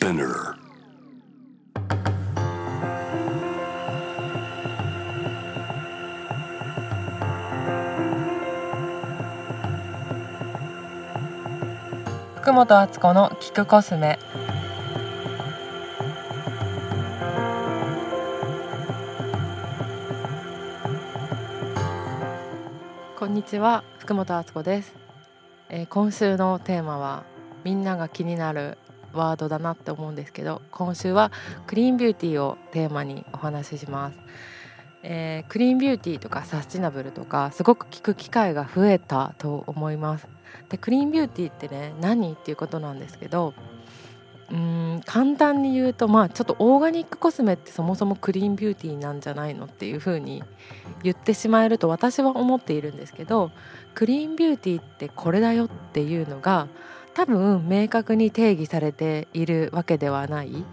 Spinner. 福本敦子の聞くコスメこんにちは福本敦子です、えー今週のテーマはみんなが気になるワードだなって思うんですけど今週はクリーンビューティーをテーマにお話しします、えークリーンビューティーとかサスティナブルとかすごく聞く機会が増えたと思います。でクリーンビューティーってね何っていうことなんですけどうーん簡単に言うとまあちょっとオーガニックコスメってそもそもクリーンビューティーなんじゃないのっていうふうに言ってしまえると私は思っているんですけどクリーンビューティーってこれだよっていうのが多分明確に定義されているわけではない。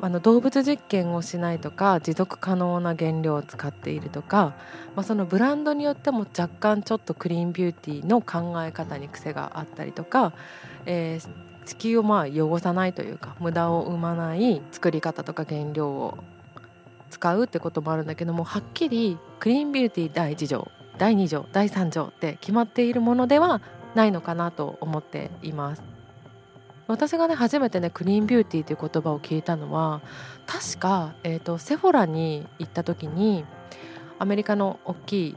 あの動物実験をしないとか持続可能な原料を使っているとか、まあ、そのブランドによっても若干ちょっとクリーンビューティーの考え方に癖があったりとか、えー地球をまあ汚さないというか無駄を生まない作り方とか原料を使うってこともあるんだけどもはっきりクリーンビューティー第1条第2条第3条って決まっているものではないのかなと思っています。私がね初めてねクリーンビューティーという言葉を聞いたのは確か、えー、とセフォラに行った時にアメリカの大きい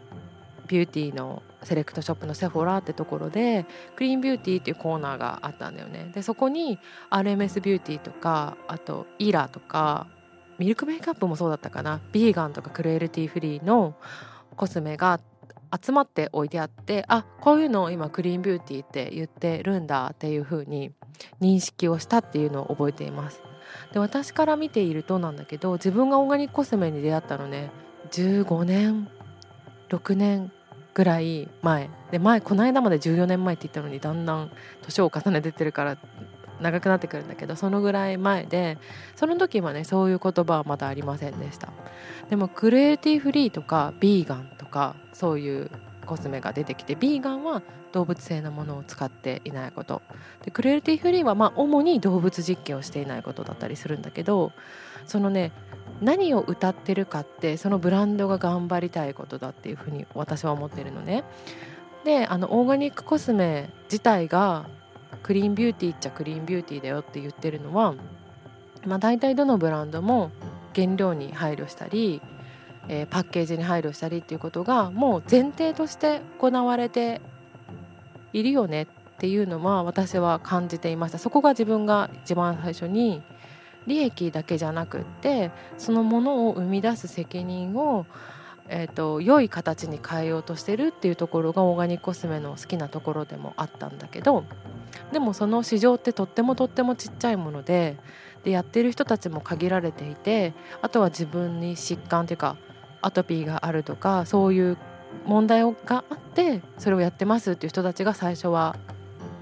ビューティーのセレクトショップのセフォラってところでクリーンビューティーっていうコーナーがあったんだよねでそこに RMS ビューティーとかあとイラとかミルクメイクアップもそうだったかなビーガンとかクルエルティーフリーのコスメが集まって置いてあってあこういうのを今クリーンビューティーって言ってるんだっていう風に認識をしたっていうのを覚えています。で私から見ているとなんだけど自分がオーガニックコスメに出会ったのね。15年6年ぐらい前。で前この間まで14年前って言ったのにだんだん年を重ねてってるから長くなってくるんだけどそのぐらい前でその時はねそういう言葉はまだありませんでした。でもクルエルティフリーとかビーガンかそういうコスメが出てきてビーガンは動物性のものを使っていないことでクルエルティフリーはまあ主に動物実験をしていないことだったりするんだけどそのね何を歌ってるかってそのブランドが頑張りたいことだっていうふうに私は思ってるのね。であのオーガニックコスメ自体がクリーンビューティーっちゃクリーンビューティーだよって言ってるのは、まあ、大体どのブランドも原料に配慮したり、えーパッケージに配慮したりっていうことがもう前提として行われているよねっていうのは私は感じていました。そこが自分が一番最初に利益だけじゃなくってそのものを生み出す責任を、えー、と良い形に変えようとしてるっていうところがオーガニックコスメの好きなところでもあったんだけどでもその市場ってとってもとってもちっちゃいものででやってる人たちも限られていてあとは自分に疾患っていうかアトピーがあるとかそういう問題があってそれをやってますっていう人たちが最初は、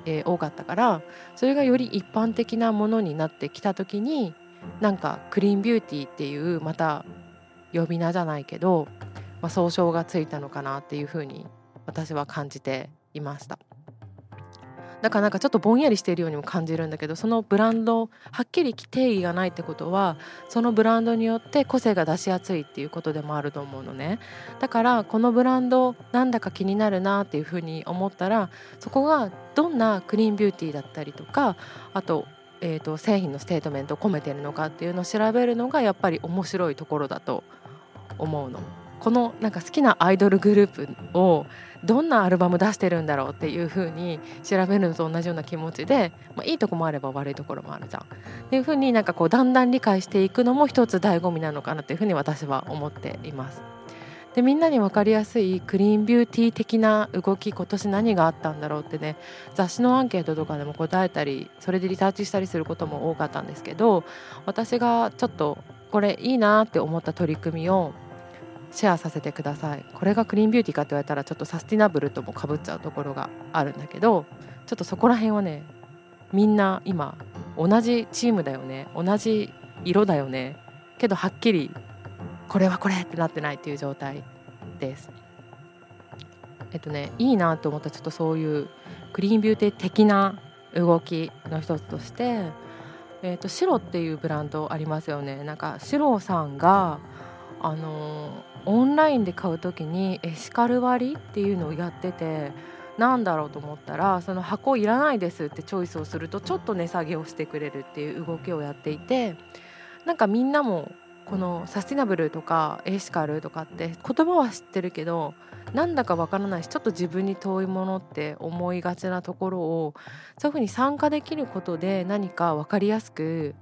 えー多かったからそれがより一般的なものになってきた時になんかクリーンビューティーっていうまた呼び名じゃないけど、まあ、総称がついたのかなっていうふうに私は感じていました。だからなんかちょっとぼんやりしているようにも感じるんだけどそのブランドはっきり定義がないってことはそのブランドによって個性が出しやすいっていうことでもあると思うのねだからこのブランドなんだか気になるなっていうふうに思ったらそこがどんなクリーンビューティーだったりとかあと,、えー、と製品のステートメントを込めてるのかっていうのを調べるのがやっぱり面白いところだと思うの。このなんか好きなアイドルグループをどんなアルバム出してるんだろうっていう風に調べるのと同じような気持ちで、まあ、いいとこもあれば悪いところもあるじゃん。っていう風になんかこうだんだん理解していくのも一つ醍醐味なのかなっていう風に私は思っています。でみんなに分かりやすいクリーンビューティー的な動き今年何があったんだろうってね雑誌のアンケートとかでも答えたりそれでリサーチしたりすることも多かったんですけど私がちょっとこれいいなって思った取り組みをシェアさせてください。これがクリーンビューティーかって言われたらちょっとサスティナブルともかぶっちゃうところがあるんだけどちょっとそこら辺はねみんな今同じチームだよね。同じ色だよね。けどはっきりこれはこれってなってないっていう状態です。えっとねいいなと思ったちょっとそういうクリーンビューティー的な動きの一つとしてえーと、白っていうブランドありますよね。なんか白さんがあのオンラインで買う時にエシカル割っていうのをやっててなんだろうと思ったらその箱いらないですってチョイスをするとちょっと値下げをしてくれるっていう動きをやっていてなんかみんなもこのサスティナブルとかエシカルとかって言葉は知ってるけどなんだかわからないしちょっと自分に遠いものって思いがちなところをそういうふうに参加できることで何か分かりやすく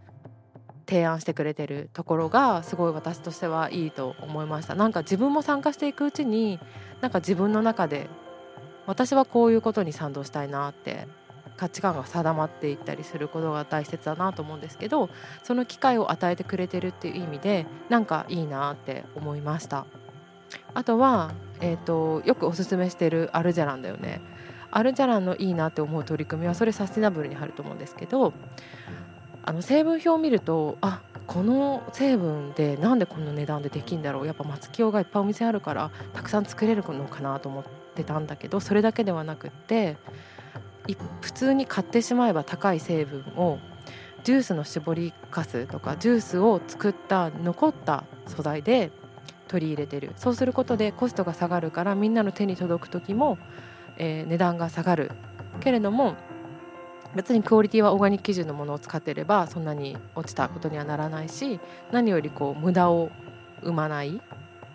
提案してくれてるところがすごい私としてはいいと思いました。なんか自分も参加していくうちになんか自分の中で私はこういうことに賛同したいなって価値観が定まっていったりすることが大切だなと思うんですけどその機会を与えてくれてるっていう意味でなんかいいなって思いました。あとは、えーと、よくおすすめしてるアルジャランだよね。アルジャランのいいなって思う取り組みはそれサスティナブルに入ると思うんですけどあの成分表を見るとあこの成分でなんでこの値段でできるんだろう。やっぱ松清がいっぱいお店あるからたくさん作れるのかなと思ってたんだけどそれだけではなくって普通に買ってしまえば高い成分をジュースの搾りかすとかジュースを作った残った素材で取り入れてる。そうすることでコストが下がるからみんなの手に届く時も、えー、値段が下がる。けれども別にクオリティはオーガニック基準のものを使っていればそんなに落ちたことにはならないし何よりこう無駄を生まない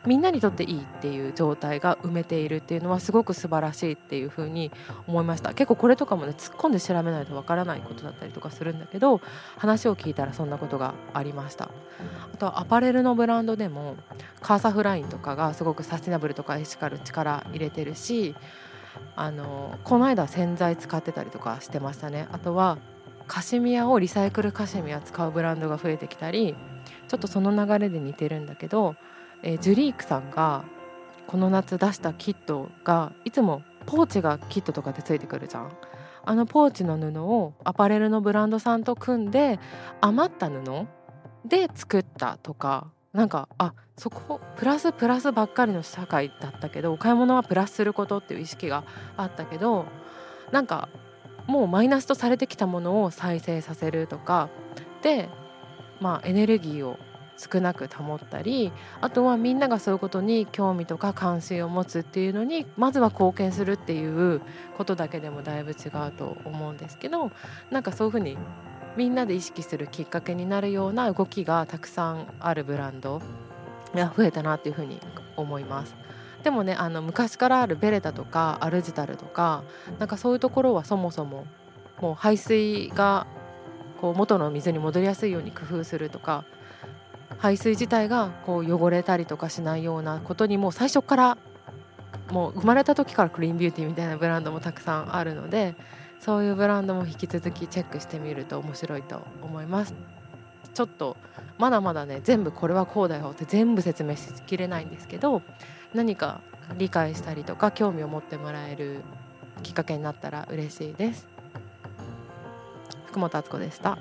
みんなにとっていいっていう状態が埋めているっていうのはすごく素晴らしいっていうふうに思いました。結構これとかもね突っ込んで調べないとわからないことだったりとかするんだけど話を聞いたらそんなことがありました。あとはアパレルのブランドでもカーサフラインとかがすごくサスティナブルとかエシカル力入れてるしあのこの間洗剤使ってたりとかしてましたねあとはカシミヤをリサイクルカシミヤ使うブランドが増えてきたりちょっとその流れで似てるんだけどえー、ジュリークさんがこの夏出したキットがいつもポーチがキットとかでついてくるじゃん。あのポーチの布をアパレルのブランドさんと組んで余った布で作ったとかなんかあそこプラスプラスばっかりの社会だったけどお買い物はプラスすることっていう意識があったけどなんかもうマイナスとされてきたものを再生させるとかでまあエネルギーを少なく保ったりあとはみんながそういうことに興味とか関心を持つっていうのにまずは貢献するっていうことだけでもだいぶ違うと思うんですけどなんかそういうふうにみんなで意識するきっかけになるような動きがたくさんあるブランドが増えたなっていうふうに思います。でもねあの昔からあるベレタとかアルジタルとかなんかそういうところはそもそももう排水がこう元の水に戻りやすいように工夫するとか排水自体がこう汚れたりとかしないようなことにもう最初からもう生まれた時からクリーンビューティーみたいなブランドもたくさんあるのでそういうブランドも引き続きチェックしてみると面白いと思います。ちょっとまだまだね全部これはこうだよって全部説明しきれないんですけど何か理解したりとか興味を持ってもらえるきっかけになったら嬉しいです。福本敦子でした。